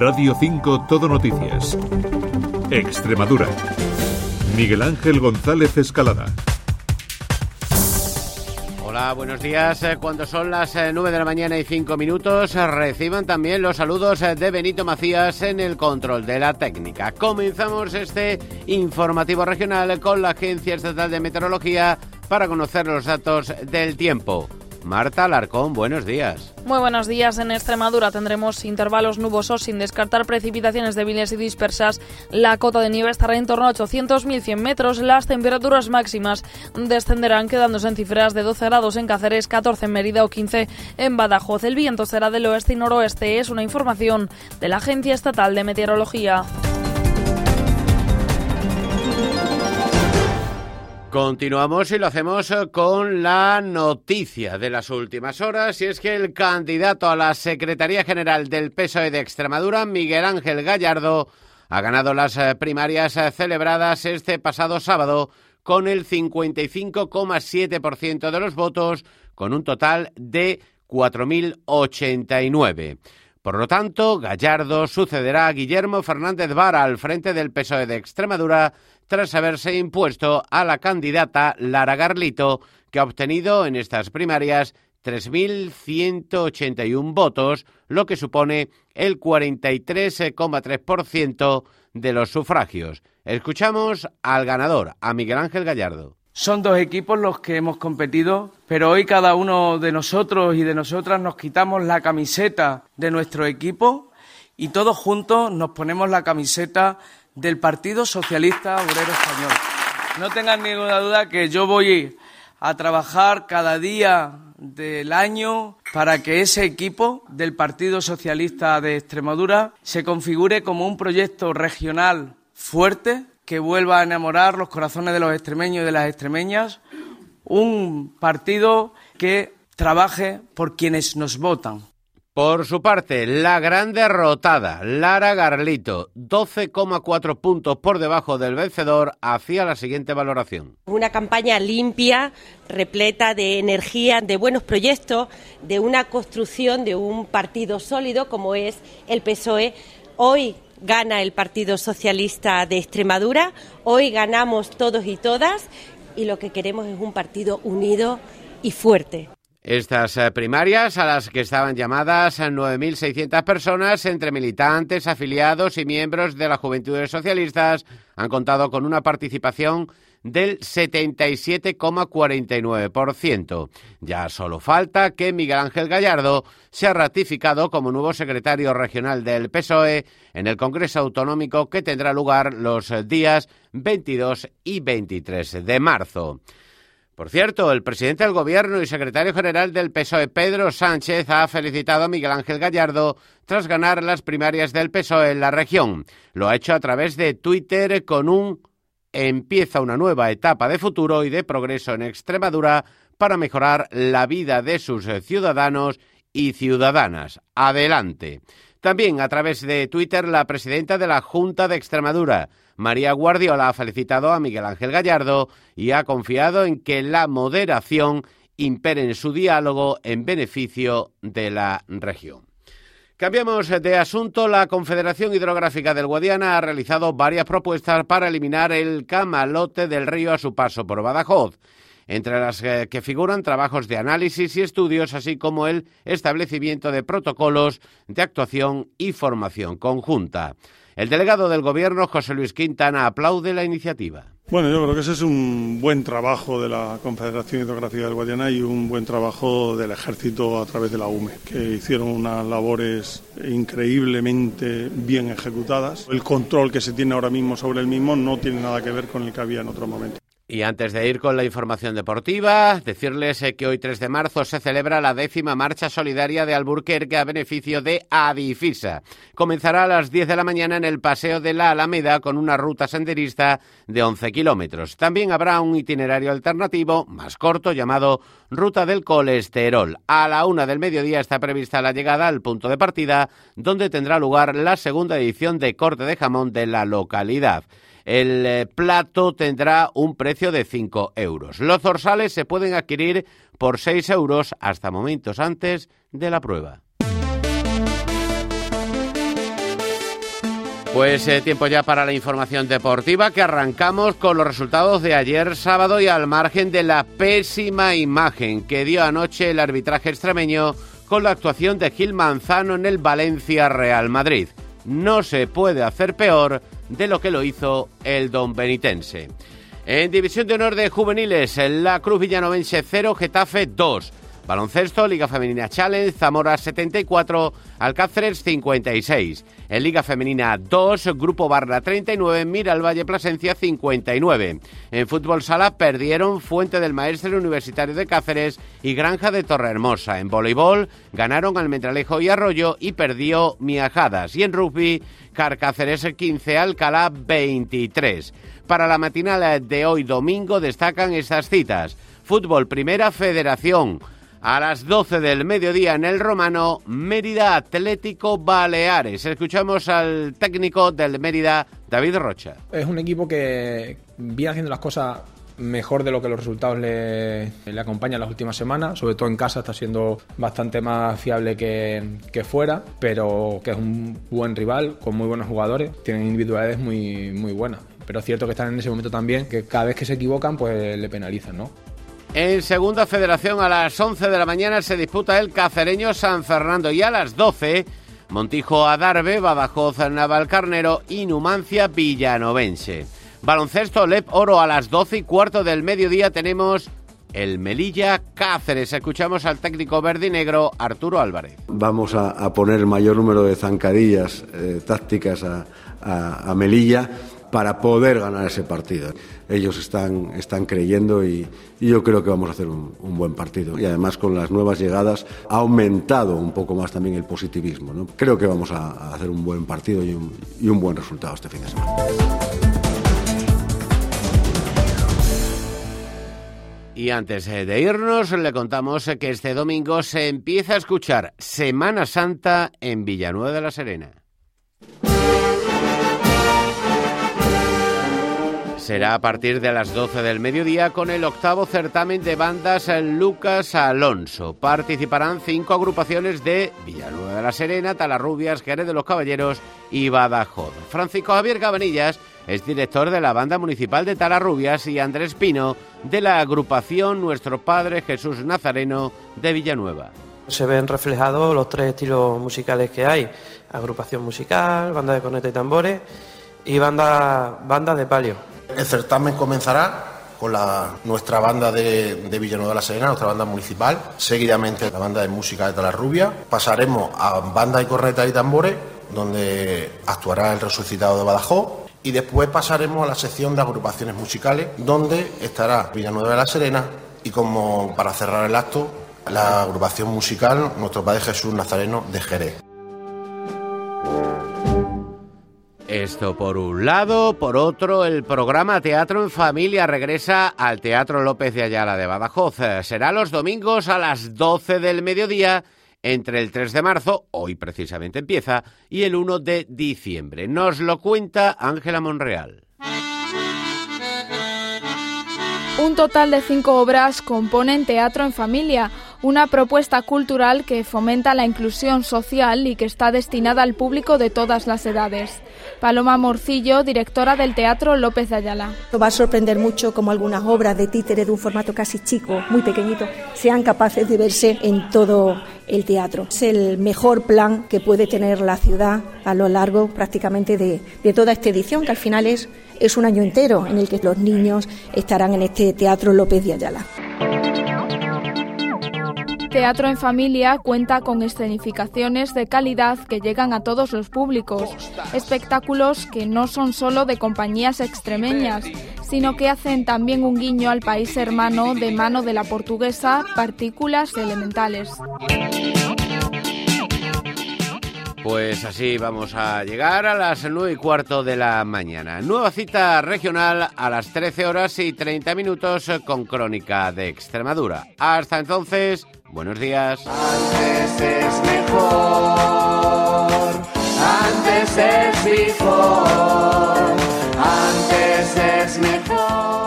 Radio 5 Todo Noticias. Extremadura. Miguel Ángel González Escalada. Hola, buenos días. Eh, cuando son las 9 eh, de la mañana y 5 minutos, reciban también los saludos eh, de Benito Macías en el control de la técnica. Comenzamos este informativo regional con la Agencia Estatal de Meteorología para conocer los datos del tiempo. Marta Alarcón, buenos días. Muy buenos días. En Extremadura tendremos intervalos nubosos sin descartar precipitaciones débiles y dispersas. La cota de nieve estará en torno a 800.100 metros. Las temperaturas máximas descenderán quedándose en cifras de 12 grados en Cáceres, 14 en Mérida o 15 en Badajoz. El viento será del oeste y noroeste. Es una información de la Agencia Estatal de Meteorología. Continuamos y lo hacemos eh, con la noticia de las últimas horas y es que el candidato a la Secretaría General del PSOE de Extremadura, Miguel Ángel Gallardo, ha ganado las eh, primarias eh, celebradas este pasado sábado con el 55,7% de los votos, con un total de 4.089. Por lo tanto, Gallardo sucederá a Guillermo Fernández Vara al frente del PSOE de Extremadura tras haberse impuesto a la candidata Lara Garlito, que ha obtenido en estas primarias 3.181 votos, lo que supone el 43,3% de los sufragios. Escuchamos al ganador, a Miguel Ángel Gallardo. Son dos equipos los que hemos competido, pero hoy cada uno de nosotros y de nosotras nos quitamos la camiseta de nuestro equipo y todos juntos nos ponemos la camiseta del Partido Socialista Obrero Español. No tengan ninguna duda que yo voy a trabajar cada día del año para que ese equipo del Partido Socialista de Extremadura se configure como un proyecto regional fuerte que vuelva a enamorar los corazones de los extremeños y de las extremeñas, un partido que trabaje por quienes nos votan. Por su parte, la gran derrotada, Lara Garlito, 12,4 puntos por debajo del vencedor, hacía la siguiente valoración. Una campaña limpia, repleta de energía, de buenos proyectos, de una construcción de un partido sólido como es el PSOE. Hoy gana el Partido Socialista de Extremadura, hoy ganamos todos y todas y lo que queremos es un partido unido y fuerte. Estas eh, primarias, a las que estaban llamadas 9.600 personas, entre militantes, afiliados y miembros de las Juventudes Socialistas, han contado con una participación del 77,49%. Ya solo falta que Miguel Ángel Gallardo sea ratificado como nuevo secretario regional del PSOE en el Congreso Autonómico que tendrá lugar los días 22 y 23 de marzo. Por cierto, el presidente del Gobierno y secretario general del PSOE, Pedro Sánchez, ha felicitado a Miguel Ángel Gallardo tras ganar las primarias del PSOE en la región. Lo ha hecho a través de Twitter con un empieza una nueva etapa de futuro y de progreso en Extremadura para mejorar la vida de sus ciudadanos y ciudadanas. Adelante. También a través de Twitter la presidenta de la Junta de Extremadura, María Guardiola ha felicitado a Miguel Ángel Gallardo y ha confiado en que la moderación impere en su diálogo en beneficio de la región. Cambiamos de asunto. La Confederación Hidrográfica del Guadiana ha realizado varias propuestas para eliminar el camalote del río a su paso por Badajoz, entre las que figuran trabajos de análisis y estudios, así como el establecimiento de protocolos de actuación y formación conjunta. El delegado del Gobierno, José Luis Quintana, aplaude la iniciativa. Bueno, yo creo que ese es un buen trabajo de la Confederación Hidrográfica del Guadiana y un buen trabajo del Ejército a través de la UME, que hicieron unas labores increíblemente bien ejecutadas. El control que se tiene ahora mismo sobre el mismo no tiene nada que ver con el que había en otro momento. Y antes de ir con la información deportiva, decirles eh, que hoy 3 de marzo se celebra la décima marcha solidaria de Alburquerque a beneficio de Adifisa. Comenzará a las 10 de la mañana en el Paseo de la Alameda con una ruta senderista de 11 kilómetros. También habrá un itinerario alternativo más corto llamado Ruta del Colesterol. A la una del mediodía está prevista la llegada al punto de partida donde tendrá lugar la segunda edición de corte de jamón de la localidad. El eh, plato tendrá un precio de 5 euros. Los zorzales se pueden adquirir por 6 euros hasta momentos antes de la prueba. Pues eh, tiempo ya para la información deportiva que arrancamos con los resultados de ayer sábado y al margen de la pésima imagen que dio anoche el arbitraje extremeño con la actuación de Gil Manzano en el Valencia Real Madrid. No se puede hacer peor de lo que lo hizo el don benitense. En División de Honor de Juveniles, la Cruz Villanovense 0, Getafe 2. Baloncesto, Liga Femenina Challenge, Zamora 74, Alcáceres 56. En Liga Femenina 2, Grupo Barra 39, Mira el Valle Plasencia 59. En Fútbol Sala perdieron Fuente del Maestre Universitario de Cáceres y Granja de Torrehermosa. En voleibol ganaron Almendralejo y Arroyo y perdió Miajadas. Y en rugby, Carcáceres 15, Alcalá 23. Para la matinal de hoy domingo destacan estas citas. Fútbol Primera Federación. A las 12 del mediodía en el Romano, Mérida Atlético Baleares. Escuchamos al técnico del Mérida, David Rocha. Es un equipo que viene haciendo las cosas mejor de lo que los resultados le, acompañan las últimas semanas. Sobre todo en casa está siendo bastante más fiable que, que, fuera, pero que es un buen rival con muy buenos jugadores. Tienen individualidades muy, muy buenas. Pero es cierto que están en ese momento también, que cada vez que se equivocan, pues le penalizan, ¿no? En segunda federación a las 11 de la mañana se disputa el cacereño San Fernando y a las 12 Montijo Adarve, Badajoz Navalcarnero y Numancia Villanovense. Baloncesto Lep Oro a las 12 y cuarto del mediodía tenemos el Melilla Cáceres. Escuchamos al técnico verde y negro Arturo Álvarez. Vamos a, poner el mayor número de zancadillas eh, tácticas a Melilla para poder ganar ese partido. Ellos están, están creyendo y, yo creo que vamos a hacer un, buen partido. Y además con las nuevas llegadas ha aumentado un poco más también el positivismo. Creo que vamos a, hacer un buen partido y un, y un buen resultado este fin de semana. Y antes de irnos, le contamos que este domingo se empieza a escuchar Semana Santa en Villanueva de la Serena. Será a partir de las 12 del mediodía con el octavo certamen de bandas Lucas Alonso. Participarán cinco agrupaciones de Villanueva de la Serena, Talarrubias, Jerez de los Caballeros y Badajoz. Francisco Javier Cabanillas es director de la banda municipal de Talarrubias y Andrés Pino de la agrupación Nuestro Padre Jesús Nazareno de Villanueva. Se ven reflejados los tres estilos musicales que hay, agrupación musical, banda de corneta y tambores y banda de palio. El certamen comenzará con la, nuestra banda de, Villanueva de la Serena, nuestra banda municipal, seguidamente la banda de música de Talarrubia. Pasaremos a banda y corneta y tambores, donde actuará el resucitado de Badajoz. Y después pasaremos a la sección de agrupaciones musicales, donde estará Villanueva de la Serena y como para cerrar el acto, la agrupación musical Nuestro Padre Jesús Nazareno de Jerez. Esto por un lado, por otro, el programa Teatro en Familia regresa al Teatro López de Ayala de Badajoz. Será los domingos a las 12 del mediodía entre el 3 de marzo, hoy precisamente empieza, y el 1 de diciembre. Nos lo cuenta Ángela Monreal. Un total de cinco obras componen Teatro en Familia, una propuesta cultural que fomenta la inclusión social y que está destinada al público de todas las edades. Paloma Morcillo, directora del Teatro López de Ayala. Va a sorprender mucho como algunas obras de títere de un formato casi chico, muy pequeñito, sean capaces de verse en todo el teatro. Es el mejor plan que puede tener la ciudad a lo largo prácticamente de, toda esta edición, que al final es es un año entero en el que los niños estarán en este Teatro López de Ayala. Teatro en Familia cuenta con escenificaciones de calidad que llegan a todos los públicos, espectáculos que no son solo de compañías extremeñas, sino que hacen también un guiño al país hermano de mano de la portuguesa Partículas Elementales. Pues así vamos a llegar a las nueve y cuarto de la mañana. Nueva cita regional a las 13 horas y 30 minutos con Crónica de Extremadura. Hasta entonces, buenos días. Antes es mejor, antes es mejor, antes es mejor.